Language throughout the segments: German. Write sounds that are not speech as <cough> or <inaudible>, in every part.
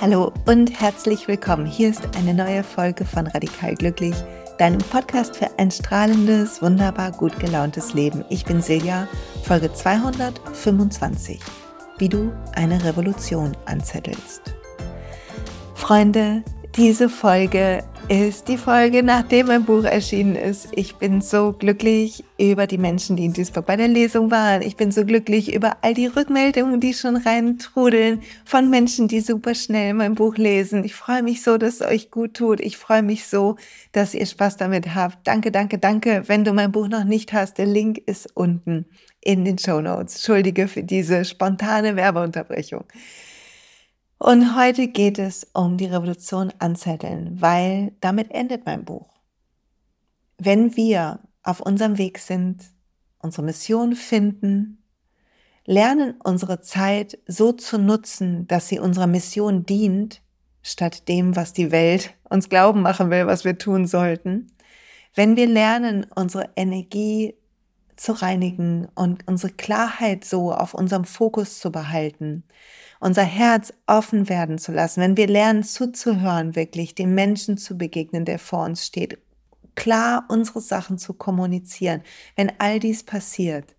Hallo und herzlich willkommen. Hier ist eine neue Folge von Radikal Glücklich, deinem Podcast für ein strahlendes, wunderbar gut gelauntes Leben. Ich bin Silja, Folge 225, wie du eine Revolution anzettelst. Freunde, diese Folge ist die Folge, nachdem mein Buch erschienen ist. Ich bin so glücklich über die Menschen, die in Duisburg bei der Lesung waren. Ich bin so glücklich über all die Rückmeldungen, die schon reintrudeln von Menschen, die super schnell mein Buch lesen. Ich freue mich so, dass es euch gut tut. Ich freue mich so, dass ihr Spaß damit habt. Danke, danke, danke. Wenn du mein Buch noch nicht hast, der Link ist unten in den Show Notes. Entschuldige für diese spontane Werbeunterbrechung. Und heute geht es um die Revolution anzetteln, weil damit endet mein Buch. Wenn wir auf unserem Weg sind, unsere Mission finden, lernen unsere Zeit so zu nutzen, dass sie unserer Mission dient, statt dem, was die Welt uns glauben machen will, was wir tun sollten. Wenn wir lernen, unsere Energie zu reinigen und unsere Klarheit so auf unserem Fokus zu behalten, unser Herz offen werden zu lassen, wenn wir lernen zuzuhören, wirklich dem Menschen zu begegnen, der vor uns steht, klar unsere Sachen zu kommunizieren, wenn all dies passiert,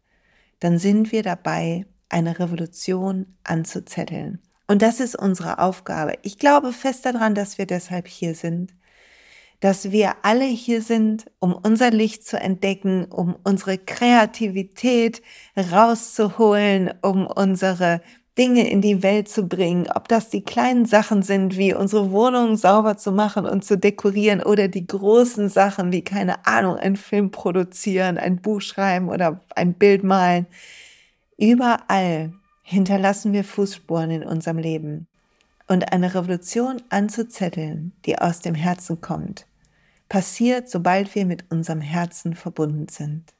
dann sind wir dabei, eine Revolution anzuzetteln. Und das ist unsere Aufgabe. Ich glaube fest daran, dass wir deshalb hier sind, dass wir alle hier sind, um unser Licht zu entdecken, um unsere Kreativität rauszuholen, um unsere Dinge in die Welt zu bringen, ob das die kleinen Sachen sind, wie unsere Wohnung sauber zu machen und zu dekorieren oder die großen Sachen, wie keine Ahnung, ein Film produzieren, ein Buch schreiben oder ein Bild malen. Überall hinterlassen wir Fußspuren in unserem Leben. Und eine Revolution anzuzetteln, die aus dem Herzen kommt, passiert, sobald wir mit unserem Herzen verbunden sind.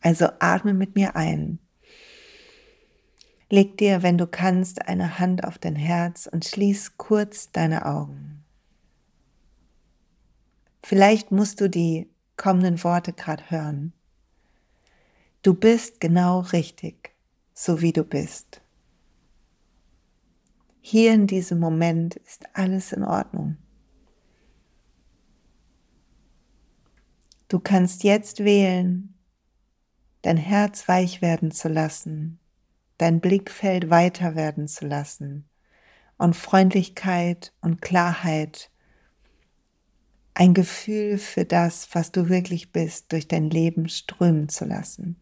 Also atme mit mir ein. Leg dir, wenn du kannst, eine Hand auf dein Herz und schließ kurz deine Augen. Vielleicht musst du die kommenden Worte gerade hören. Du bist genau richtig, so wie du bist. Hier in diesem Moment ist alles in Ordnung. Du kannst jetzt wählen, dein Herz weich werden zu lassen dein Blickfeld weiter werden zu lassen und Freundlichkeit und Klarheit, ein Gefühl für das, was du wirklich bist, durch dein Leben strömen zu lassen.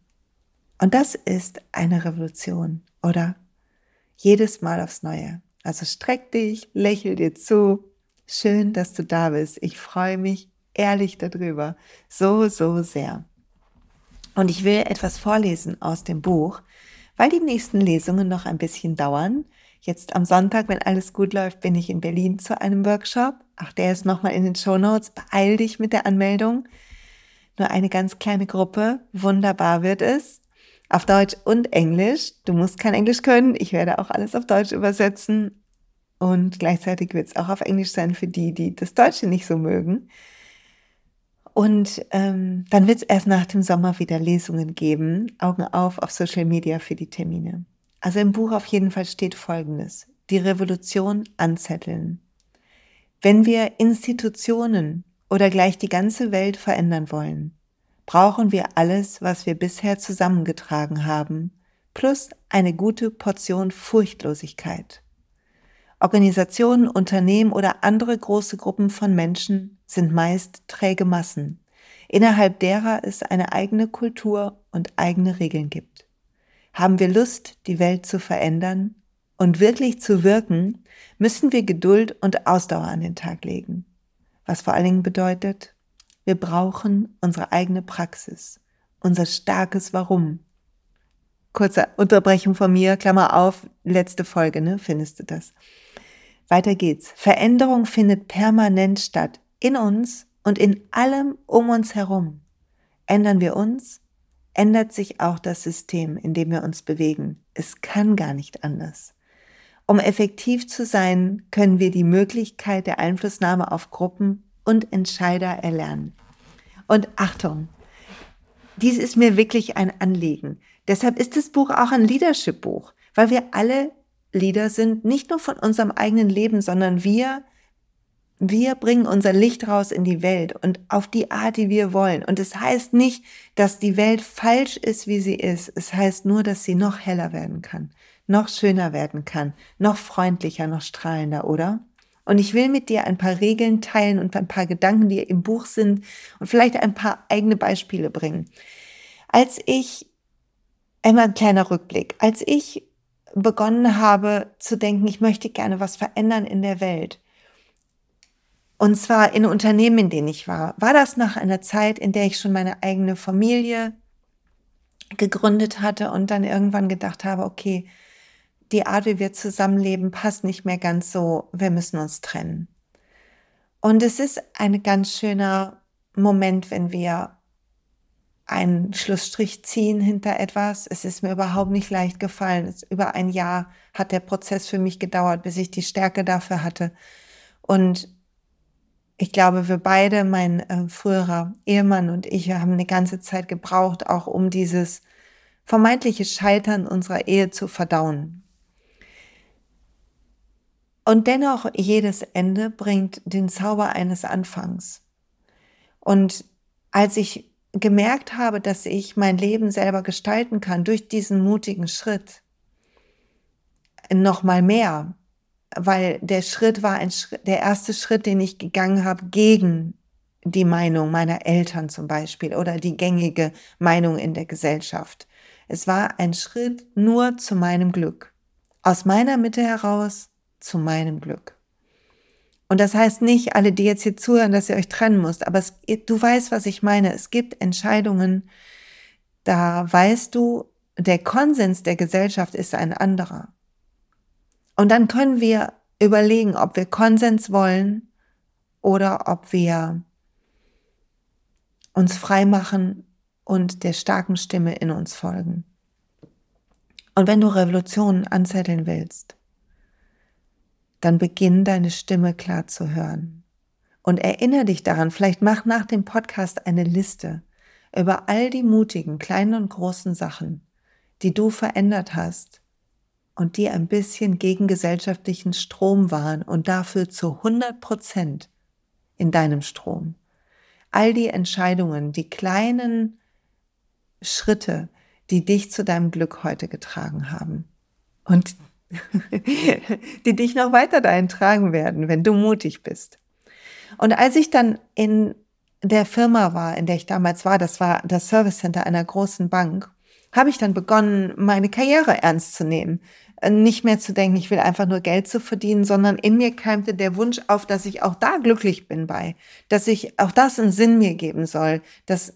Und das ist eine Revolution, oder? Jedes Mal aufs Neue. Also streck dich, lächel dir zu. Schön, dass du da bist. Ich freue mich ehrlich darüber. So, so sehr. Und ich will etwas vorlesen aus dem Buch, weil die nächsten Lesungen noch ein bisschen dauern. Jetzt am Sonntag, wenn alles gut läuft, bin ich in Berlin zu einem Workshop. Ach, der ist nochmal in den Show Notes. Beeil dich mit der Anmeldung. Nur eine ganz kleine Gruppe. Wunderbar wird es. Auf Deutsch und Englisch. Du musst kein Englisch können. Ich werde auch alles auf Deutsch übersetzen. Und gleichzeitig wird es auch auf Englisch sein für die, die das Deutsche nicht so mögen. Und ähm, dann wird es erst nach dem Sommer wieder Lesungen geben. Augen auf auf Social Media für die Termine. Also im Buch auf jeden Fall steht Folgendes. Die Revolution anzetteln. Wenn wir Institutionen oder gleich die ganze Welt verändern wollen, brauchen wir alles, was wir bisher zusammengetragen haben, plus eine gute Portion Furchtlosigkeit. Organisationen, Unternehmen oder andere große Gruppen von Menschen sind meist träge Massen, innerhalb derer es eine eigene Kultur und eigene Regeln gibt. Haben wir Lust, die Welt zu verändern und wirklich zu wirken, müssen wir Geduld und Ausdauer an den Tag legen. Was vor allen Dingen bedeutet, wir brauchen unsere eigene Praxis, unser starkes Warum. Kurze Unterbrechung von mir, Klammer auf, letzte Folge, ne, findest du das? Weiter geht's. Veränderung findet permanent statt. In uns und in allem um uns herum. Ändern wir uns, ändert sich auch das System, in dem wir uns bewegen. Es kann gar nicht anders. Um effektiv zu sein, können wir die Möglichkeit der Einflussnahme auf Gruppen und Entscheider erlernen. Und Achtung, dies ist mir wirklich ein Anliegen. Deshalb ist das Buch auch ein Leadership-Buch, weil wir alle Leader sind, nicht nur von unserem eigenen Leben, sondern wir, wir bringen unser Licht raus in die Welt und auf die Art, die wir wollen. Und es das heißt nicht, dass die Welt falsch ist, wie sie ist. Es heißt nur, dass sie noch heller werden kann, noch schöner werden kann, noch freundlicher, noch strahlender, oder? Und ich will mit dir ein paar Regeln teilen und ein paar Gedanken, die im Buch sind und vielleicht ein paar eigene Beispiele bringen. Als ich, einmal ein kleiner Rückblick, als ich begonnen habe zu denken, ich möchte gerne was verändern in der Welt, und zwar in Unternehmen, in denen ich war, war das nach einer Zeit, in der ich schon meine eigene Familie gegründet hatte und dann irgendwann gedacht habe, okay, die Art, wie wir zusammenleben, passt nicht mehr ganz so, wir müssen uns trennen. Und es ist ein ganz schöner Moment, wenn wir einen Schlussstrich ziehen hinter etwas. Es ist mir überhaupt nicht leicht gefallen. Es, über ein Jahr hat der Prozess für mich gedauert, bis ich die Stärke dafür hatte. Und ich glaube, wir beide, mein äh, früherer Ehemann und ich, wir haben eine ganze Zeit gebraucht, auch um dieses vermeintliche Scheitern unserer Ehe zu verdauen. Und dennoch, jedes Ende bringt den Zauber eines Anfangs. Und als ich gemerkt habe, dass ich mein Leben selber gestalten kann durch diesen mutigen Schritt, noch mal mehr, weil der Schritt war ein Schritt, der erste Schritt, den ich gegangen habe gegen die Meinung meiner Eltern zum Beispiel oder die gängige Meinung in der Gesellschaft. Es war ein Schritt nur zu meinem Glück. Aus meiner Mitte heraus zu meinem Glück. Und das heißt nicht, alle, die jetzt hier zuhören, dass ihr euch trennen müsst, aber es, du weißt, was ich meine. Es gibt Entscheidungen, da weißt du, der Konsens der Gesellschaft ist ein anderer. Und dann können wir überlegen, ob wir Konsens wollen oder ob wir uns frei machen und der starken Stimme in uns folgen. Und wenn du Revolutionen anzetteln willst, dann beginn deine Stimme klar zu hören. Und erinnere dich daran, vielleicht mach nach dem Podcast eine Liste über all die mutigen, kleinen und großen Sachen, die du verändert hast und die ein bisschen gegen gesellschaftlichen Strom waren und dafür zu 100 Prozent in deinem Strom. All die Entscheidungen, die kleinen Schritte, die dich zu deinem Glück heute getragen haben. Und <laughs> die dich noch weiter dahin tragen werden, wenn du mutig bist. Und als ich dann in der Firma war, in der ich damals war, das war das Service Center einer großen Bank, habe ich dann begonnen, meine Karriere ernst zu nehmen. Nicht mehr zu denken, ich will einfach nur Geld zu verdienen, sondern in mir keimte der Wunsch auf, dass ich auch da glücklich bin bei, dass ich auch das einen Sinn mir geben soll, dass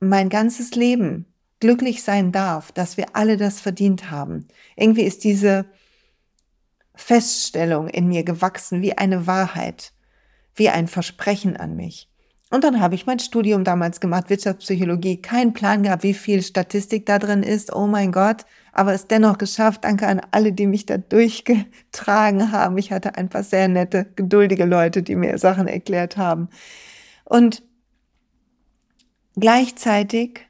mein ganzes Leben glücklich sein darf, dass wir alle das verdient haben. Irgendwie ist diese, Feststellung in mir gewachsen, wie eine Wahrheit, wie ein Versprechen an mich. Und dann habe ich mein Studium damals gemacht, Wirtschaftspsychologie, keinen Plan gehabt, wie viel Statistik da drin ist, oh mein Gott, aber es dennoch geschafft. Danke an alle, die mich da durchgetragen haben. Ich hatte ein paar sehr nette, geduldige Leute, die mir Sachen erklärt haben. Und gleichzeitig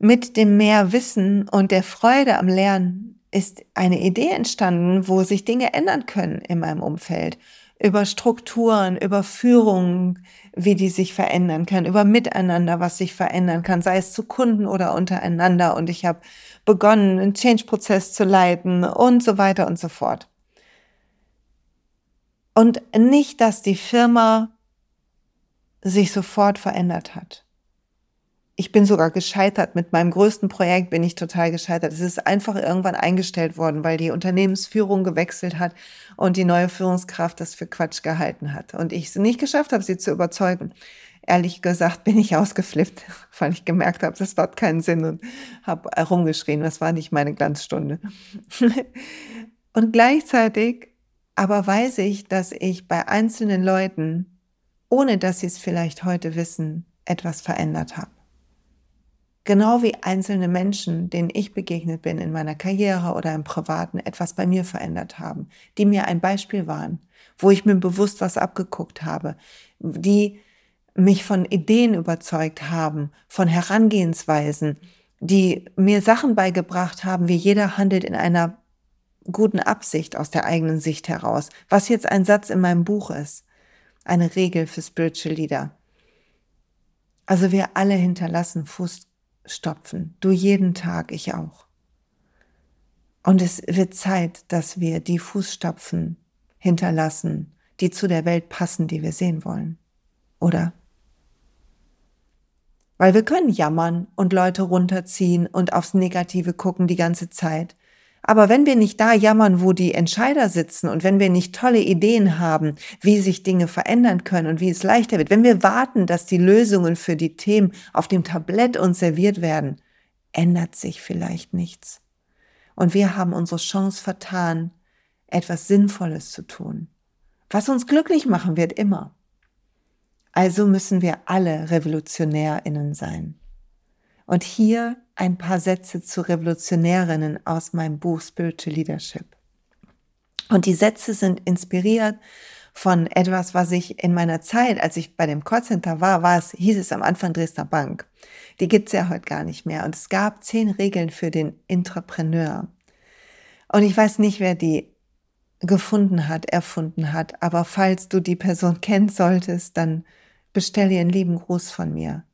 mit dem mehr Wissen und der Freude am Lernen ist eine Idee entstanden, wo sich Dinge ändern können in meinem Umfeld. Über Strukturen, über Führung, wie die sich verändern können, über Miteinander, was sich verändern kann, sei es zu Kunden oder untereinander. Und ich habe begonnen, einen Change-Prozess zu leiten und so weiter und so fort. Und nicht, dass die Firma sich sofort verändert hat ich bin sogar gescheitert. Mit meinem größten Projekt bin ich total gescheitert. Es ist einfach irgendwann eingestellt worden, weil die Unternehmensführung gewechselt hat und die neue Führungskraft das für Quatsch gehalten hat. Und ich es nicht geschafft habe, sie zu überzeugen. Ehrlich gesagt bin ich <laughs> ausgeflippt, weil ich gemerkt habe, das hat keinen Sinn und habe herumgeschrien. Das war nicht meine Glanzstunde. <laughs> und gleichzeitig aber weiß ich, dass ich bei einzelnen Leuten, ohne dass sie es vielleicht heute wissen, etwas verändert habe. Genau wie einzelne Menschen, denen ich begegnet bin in meiner Karriere oder im Privaten, etwas bei mir verändert haben, die mir ein Beispiel waren, wo ich mir bewusst was abgeguckt habe, die mich von Ideen überzeugt haben, von Herangehensweisen, die mir Sachen beigebracht haben, wie jeder handelt in einer guten Absicht aus der eigenen Sicht heraus. Was jetzt ein Satz in meinem Buch ist. Eine Regel für Spiritual Leader. Also wir alle hinterlassen Fußstopfen. Du jeden Tag, ich auch. Und es wird Zeit, dass wir die Fußstapfen hinterlassen, die zu der Welt passen, die wir sehen wollen. Oder? Weil wir können jammern und Leute runterziehen und aufs Negative gucken die ganze Zeit. Aber wenn wir nicht da jammern, wo die Entscheider sitzen und wenn wir nicht tolle Ideen haben, wie sich Dinge verändern können und wie es leichter wird, wenn wir warten, dass die Lösungen für die Themen auf dem Tablett uns serviert werden, ändert sich vielleicht nichts. Und wir haben unsere Chance vertan, etwas Sinnvolles zu tun, was uns glücklich machen wird immer. Also müssen wir alle Revolutionärinnen sein. Und hier ein paar Sätze zu Revolutionärinnen aus meinem Buch Spiritual Leadership. Und die Sätze sind inspiriert von etwas, was ich in meiner Zeit, als ich bei dem Callcenter war, war es, hieß es am Anfang Dresdner Bank. Die gibt's ja heute gar nicht mehr. Und es gab zehn Regeln für den Entrepreneur. Und ich weiß nicht, wer die gefunden hat, erfunden hat, aber falls du die Person kennst solltest, dann bestell ihr einen lieben Gruß von mir.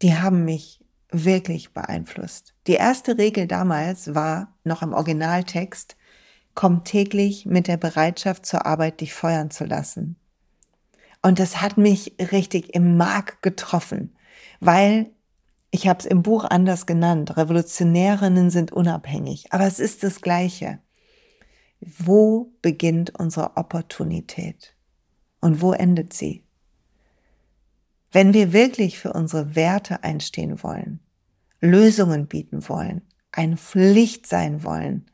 Die haben mich wirklich beeinflusst. Die erste Regel damals war noch im Originaltext, komm täglich mit der Bereitschaft zur Arbeit, dich feuern zu lassen. Und das hat mich richtig im Mark getroffen, weil ich habe es im Buch anders genannt, Revolutionärinnen sind unabhängig, aber es ist das Gleiche. Wo beginnt unsere Opportunität und wo endet sie? Wenn wir wirklich für unsere Werte einstehen wollen, Lösungen bieten wollen, ein Pflicht sein wollen,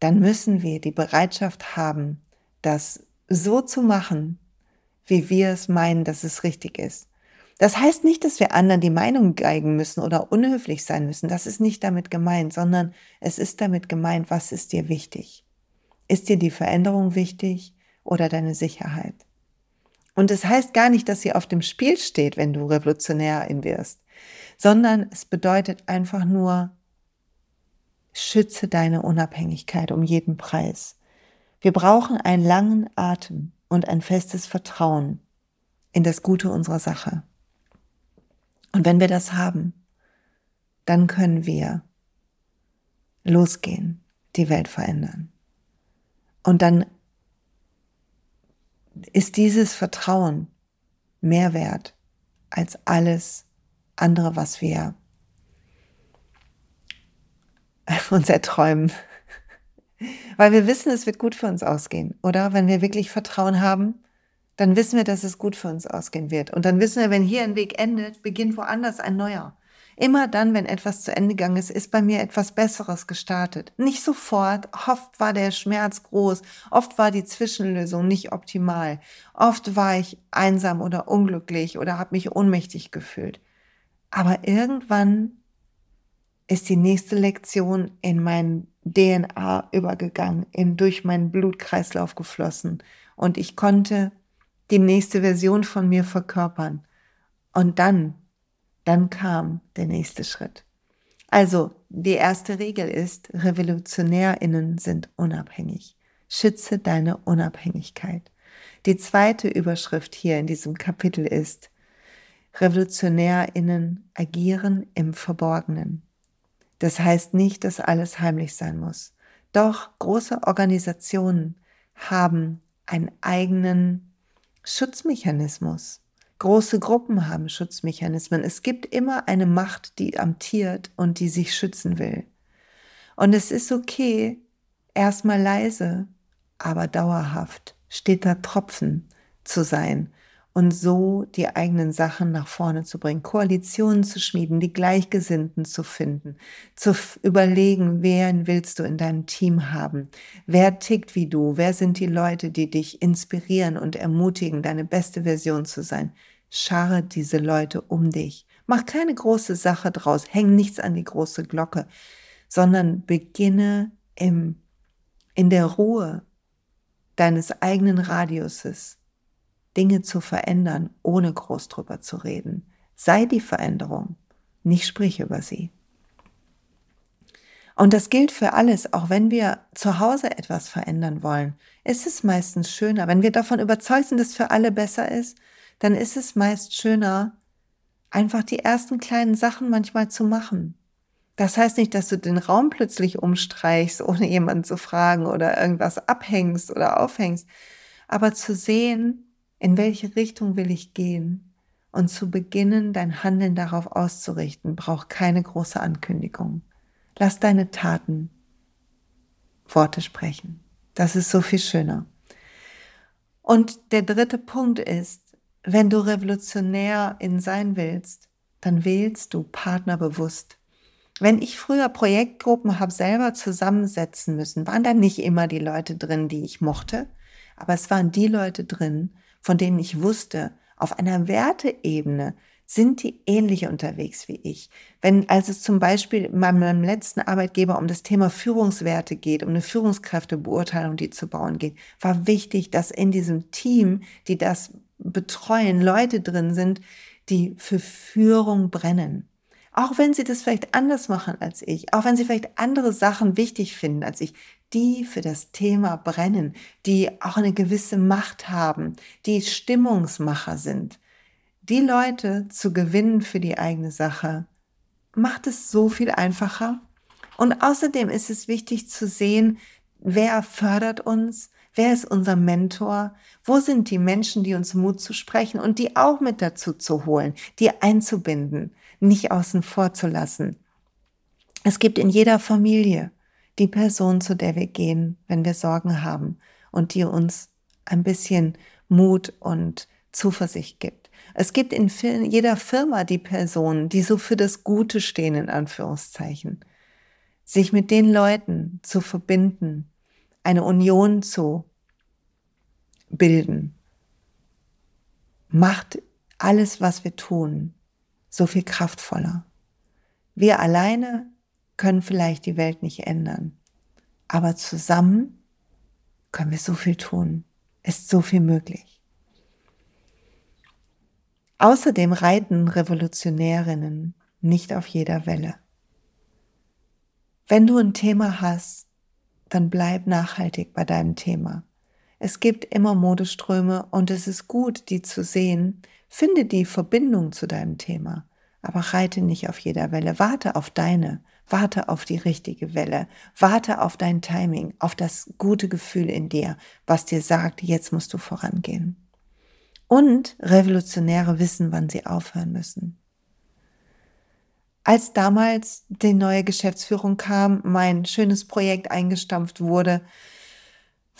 dann müssen wir die Bereitschaft haben, das so zu machen, wie wir es meinen, dass es richtig ist. Das heißt nicht, dass wir anderen die Meinung geigen müssen oder unhöflich sein müssen. Das ist nicht damit gemeint, sondern es ist damit gemeint, was ist dir wichtig? Ist dir die Veränderung wichtig oder deine Sicherheit? Und es das heißt gar nicht, dass sie auf dem Spiel steht, wenn du Revolutionärin wirst, sondern es bedeutet einfach nur, schütze deine Unabhängigkeit um jeden Preis. Wir brauchen einen langen Atem und ein festes Vertrauen in das Gute unserer Sache. Und wenn wir das haben, dann können wir losgehen, die Welt verändern. Und dann ist dieses Vertrauen mehr wert als alles andere, was wir <laughs> uns erträumen. Weil wir wissen, es wird gut für uns ausgehen, oder? Wenn wir wirklich Vertrauen haben, dann wissen wir, dass es gut für uns ausgehen wird. Und dann wissen wir, wenn hier ein Weg endet, beginnt woanders ein neuer. Immer dann, wenn etwas zu Ende gegangen ist, ist bei mir etwas Besseres gestartet. Nicht sofort, oft war der Schmerz groß, oft war die Zwischenlösung nicht optimal, oft war ich einsam oder unglücklich oder habe mich ohnmächtig gefühlt. Aber irgendwann ist die nächste Lektion in mein DNA übergegangen, in, durch meinen Blutkreislauf geflossen und ich konnte die nächste Version von mir verkörpern. Und dann, dann kam der nächste Schritt. Also, die erste Regel ist, Revolutionärinnen sind unabhängig. Schütze deine Unabhängigkeit. Die zweite Überschrift hier in diesem Kapitel ist, Revolutionärinnen agieren im Verborgenen. Das heißt nicht, dass alles heimlich sein muss. Doch große Organisationen haben einen eigenen Schutzmechanismus. Große Gruppen haben Schutzmechanismen. Es gibt immer eine Macht, die amtiert und die sich schützen will. Und es ist okay, erstmal leise, aber dauerhaft, steter Tropfen zu sein und so die eigenen Sachen nach vorne zu bringen, Koalitionen zu schmieden, die Gleichgesinnten zu finden, zu überlegen, wen willst du in deinem Team haben, wer tickt wie du, wer sind die Leute, die dich inspirieren und ermutigen, deine beste Version zu sein. Scharre diese Leute um dich. Mach keine große Sache draus, häng nichts an die große Glocke, sondern beginne im, in der Ruhe deines eigenen Radiuses Dinge zu verändern, ohne groß drüber zu reden. Sei die Veränderung, nicht sprich über sie. Und das gilt für alles, auch wenn wir zu Hause etwas verändern wollen. Ist es meistens schöner, wenn wir davon überzeugt sind, dass es für alle besser ist, dann ist es meist schöner, einfach die ersten kleinen Sachen manchmal zu machen. Das heißt nicht, dass du den Raum plötzlich umstreichst, <laughs> ohne jemanden zu fragen oder irgendwas abhängst oder aufhängst, aber zu sehen, in welche Richtung will ich gehen und zu beginnen, dein Handeln darauf auszurichten, braucht keine große Ankündigung. Lass deine Taten Worte sprechen. Das ist so viel schöner. Und der dritte Punkt ist, wenn du revolutionär in sein willst, dann wählst du Partner bewusst. Wenn ich früher Projektgruppen habe selber zusammensetzen müssen, waren da nicht immer die Leute drin, die ich mochte, aber es waren die Leute drin, von denen ich wusste, auf einer Werteebene sind die ähnlich unterwegs wie ich. Wenn, als es zum Beispiel meinem letzten Arbeitgeber um das Thema Führungswerte geht, um eine Führungskräftebeurteilung, die zu bauen geht, war wichtig, dass in diesem Team, die das betreuen, Leute drin sind, die für Führung brennen. Auch wenn sie das vielleicht anders machen als ich, auch wenn sie vielleicht andere Sachen wichtig finden als ich, die für das Thema brennen, die auch eine gewisse Macht haben, die Stimmungsmacher sind. Die Leute zu gewinnen für die eigene Sache macht es so viel einfacher. Und außerdem ist es wichtig zu sehen, wer fördert uns, wer ist unser Mentor, wo sind die Menschen, die uns Mut zu sprechen und die auch mit dazu zu holen, die einzubinden nicht außen vor zu lassen. Es gibt in jeder Familie die Person, zu der wir gehen, wenn wir Sorgen haben und die uns ein bisschen Mut und Zuversicht gibt. Es gibt in jeder Firma die Personen, die so für das Gute stehen, in Anführungszeichen. Sich mit den Leuten zu verbinden, eine Union zu bilden, macht alles, was wir tun, so viel kraftvoller. Wir alleine können vielleicht die Welt nicht ändern, aber zusammen können wir so viel tun, ist so viel möglich. Außerdem reiten Revolutionärinnen nicht auf jeder Welle. Wenn du ein Thema hast, dann bleib nachhaltig bei deinem Thema. Es gibt immer Modeströme und es ist gut, die zu sehen, Finde die Verbindung zu deinem Thema, aber reite nicht auf jeder Welle. Warte auf deine, warte auf die richtige Welle, warte auf dein Timing, auf das gute Gefühl in dir, was dir sagt, jetzt musst du vorangehen. Und Revolutionäre wissen, wann sie aufhören müssen. Als damals die neue Geschäftsführung kam, mein schönes Projekt eingestampft wurde,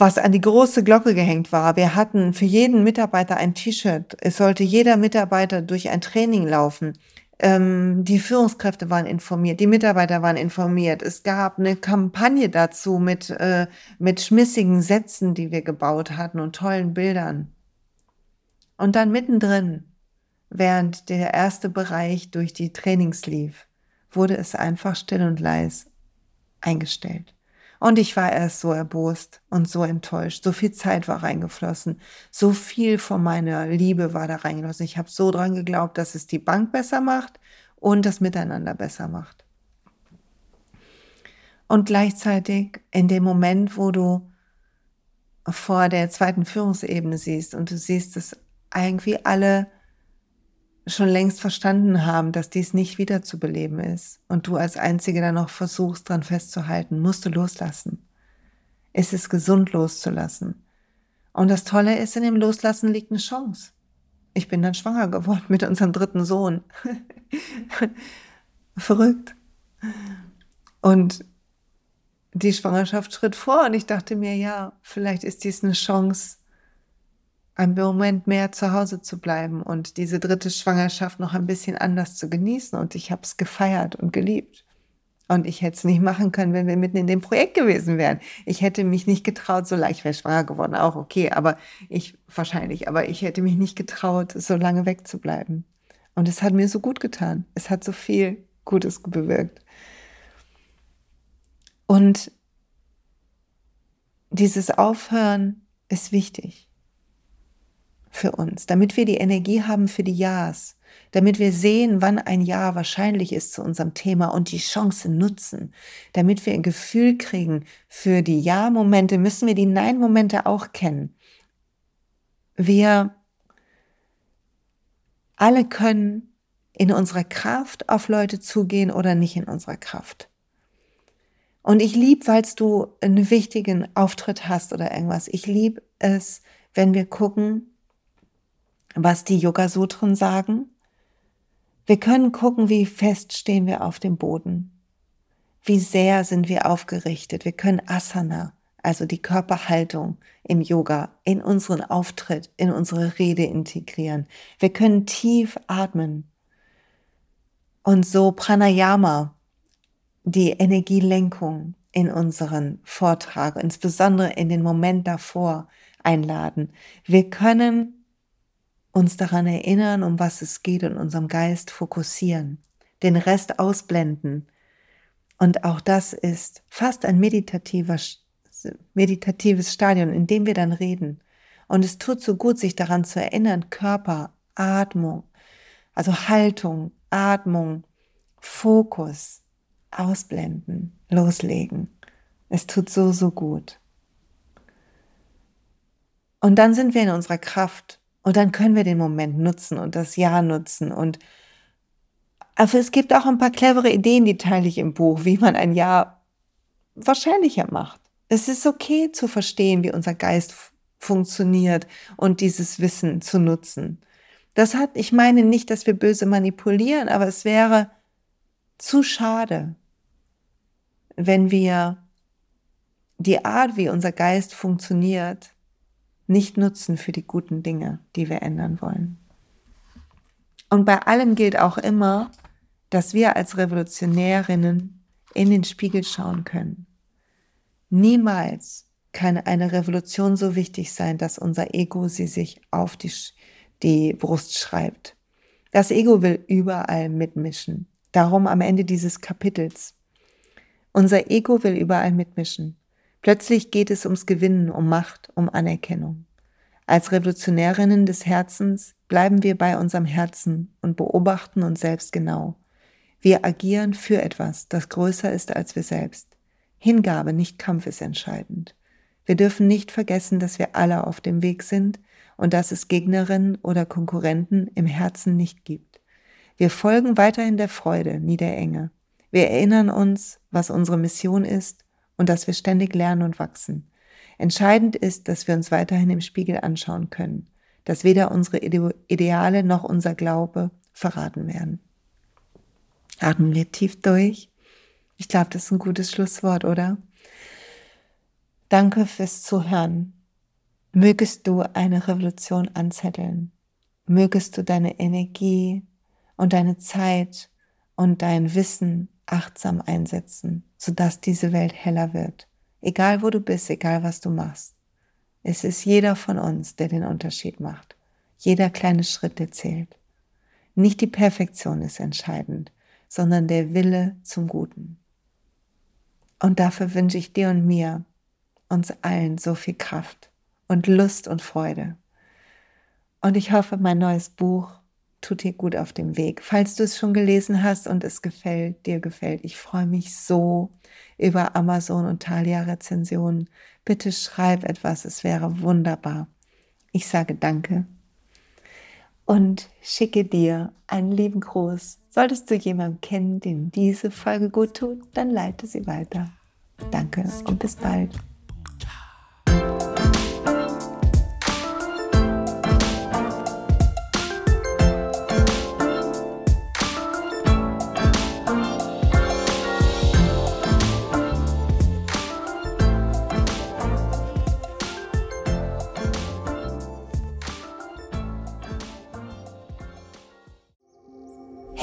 was an die große Glocke gehängt war. Wir hatten für jeden Mitarbeiter ein T-Shirt. Es sollte jeder Mitarbeiter durch ein Training laufen. Ähm, die Führungskräfte waren informiert, die Mitarbeiter waren informiert. Es gab eine Kampagne dazu mit, äh, mit schmissigen Sätzen, die wir gebaut hatten und tollen Bildern. Und dann mittendrin, während der erste Bereich durch die Trainings lief, wurde es einfach still und leis eingestellt. Und ich war erst so erbost und so enttäuscht. So viel Zeit war reingeflossen. So viel von meiner Liebe war da reingeflossen. Ich habe so dran geglaubt, dass es die Bank besser macht und das Miteinander besser macht. Und gleichzeitig in dem Moment, wo du vor der zweiten Führungsebene siehst und du siehst, dass irgendwie alle schon längst verstanden haben, dass dies nicht wiederzubeleben ist und du als Einzige dann noch versuchst, dran festzuhalten, musst du loslassen. Es ist gesund loszulassen. Und das Tolle ist, in dem Loslassen liegt eine Chance. Ich bin dann schwanger geworden mit unserem dritten Sohn. <laughs> Verrückt. Und die Schwangerschaft schritt vor und ich dachte mir, ja, vielleicht ist dies eine Chance, einen Moment mehr zu Hause zu bleiben und diese dritte Schwangerschaft noch ein bisschen anders zu genießen. Und ich habe es gefeiert und geliebt. Und ich hätte es nicht machen können, wenn wir mitten in dem Projekt gewesen wären. Ich hätte mich nicht getraut, so leicht wäre schwanger geworden, auch okay, aber ich wahrscheinlich, aber ich hätte mich nicht getraut, so lange wegzubleiben. Und es hat mir so gut getan. Es hat so viel Gutes bewirkt. Und dieses Aufhören ist wichtig. Für uns, damit wir die Energie haben für die Ja's, damit wir sehen, wann ein Ja wahrscheinlich ist zu unserem Thema und die Chance nutzen, damit wir ein Gefühl kriegen für die Ja-Momente, müssen wir die Nein-Momente auch kennen. Wir alle können in unserer Kraft auf Leute zugehen oder nicht in unserer Kraft. Und ich liebe, weil du einen wichtigen Auftritt hast oder irgendwas. Ich liebe es, wenn wir gucken, was die Yoga-Sutren sagen. Wir können gucken, wie fest stehen wir auf dem Boden. Wie sehr sind wir aufgerichtet. Wir können Asana, also die Körperhaltung im Yoga, in unseren Auftritt, in unsere Rede integrieren. Wir können tief atmen. Und so Pranayama, die Energielenkung in unseren Vortrag, insbesondere in den Moment davor einladen. Wir können uns daran erinnern, um was es geht und unserem Geist fokussieren, den Rest ausblenden. Und auch das ist fast ein meditativer, meditatives Stadion, in dem wir dann reden. Und es tut so gut, sich daran zu erinnern, Körper, Atmung, also Haltung, Atmung, Fokus, ausblenden, loslegen. Es tut so, so gut. Und dann sind wir in unserer Kraft und dann können wir den Moment nutzen und das Ja nutzen. Und aber es gibt auch ein paar clevere Ideen, die teile ich im Buch, wie man ein Ja wahrscheinlicher macht. Es ist okay zu verstehen, wie unser Geist funktioniert und dieses Wissen zu nutzen. Das hat, ich meine nicht, dass wir böse manipulieren, aber es wäre zu schade, wenn wir die Art, wie unser Geist funktioniert, nicht nutzen für die guten Dinge, die wir ändern wollen. Und bei allem gilt auch immer, dass wir als Revolutionärinnen in den Spiegel schauen können. Niemals kann eine Revolution so wichtig sein, dass unser Ego sie sich auf die, die Brust schreibt. Das Ego will überall mitmischen. Darum am Ende dieses Kapitels. Unser Ego will überall mitmischen. Plötzlich geht es ums Gewinnen, um Macht, um Anerkennung. Als Revolutionärinnen des Herzens bleiben wir bei unserem Herzen und beobachten uns selbst genau. Wir agieren für etwas, das größer ist als wir selbst. Hingabe, nicht Kampf ist entscheidend. Wir dürfen nicht vergessen, dass wir alle auf dem Weg sind und dass es Gegnerinnen oder Konkurrenten im Herzen nicht gibt. Wir folgen weiterhin der Freude, nie der Enge. Wir erinnern uns, was unsere Mission ist und dass wir ständig lernen und wachsen. Entscheidend ist, dass wir uns weiterhin im Spiegel anschauen können, dass weder unsere Ideale noch unser Glaube verraten werden. Atmen wir tief durch. Ich glaube, das ist ein gutes Schlusswort, oder? Danke fürs Zuhören. Mögest du eine Revolution anzetteln. Mögest du deine Energie und deine Zeit und dein Wissen achtsam einsetzen, sodass diese Welt heller wird. Egal wo du bist, egal was du machst. Es ist jeder von uns, der den Unterschied macht. Jeder kleine Schritt, der zählt. Nicht die Perfektion ist entscheidend, sondern der Wille zum Guten. Und dafür wünsche ich dir und mir, uns allen so viel Kraft und Lust und Freude. Und ich hoffe, mein neues Buch tut dir gut auf dem Weg. Falls du es schon gelesen hast und es gefällt, dir gefällt, ich freue mich so über Amazon und Thalia Rezensionen. Bitte schreib etwas, es wäre wunderbar. Ich sage danke und schicke dir einen lieben Gruß. Solltest du jemanden kennen, dem diese Folge gut tut, dann leite sie weiter. Danke und bis bald.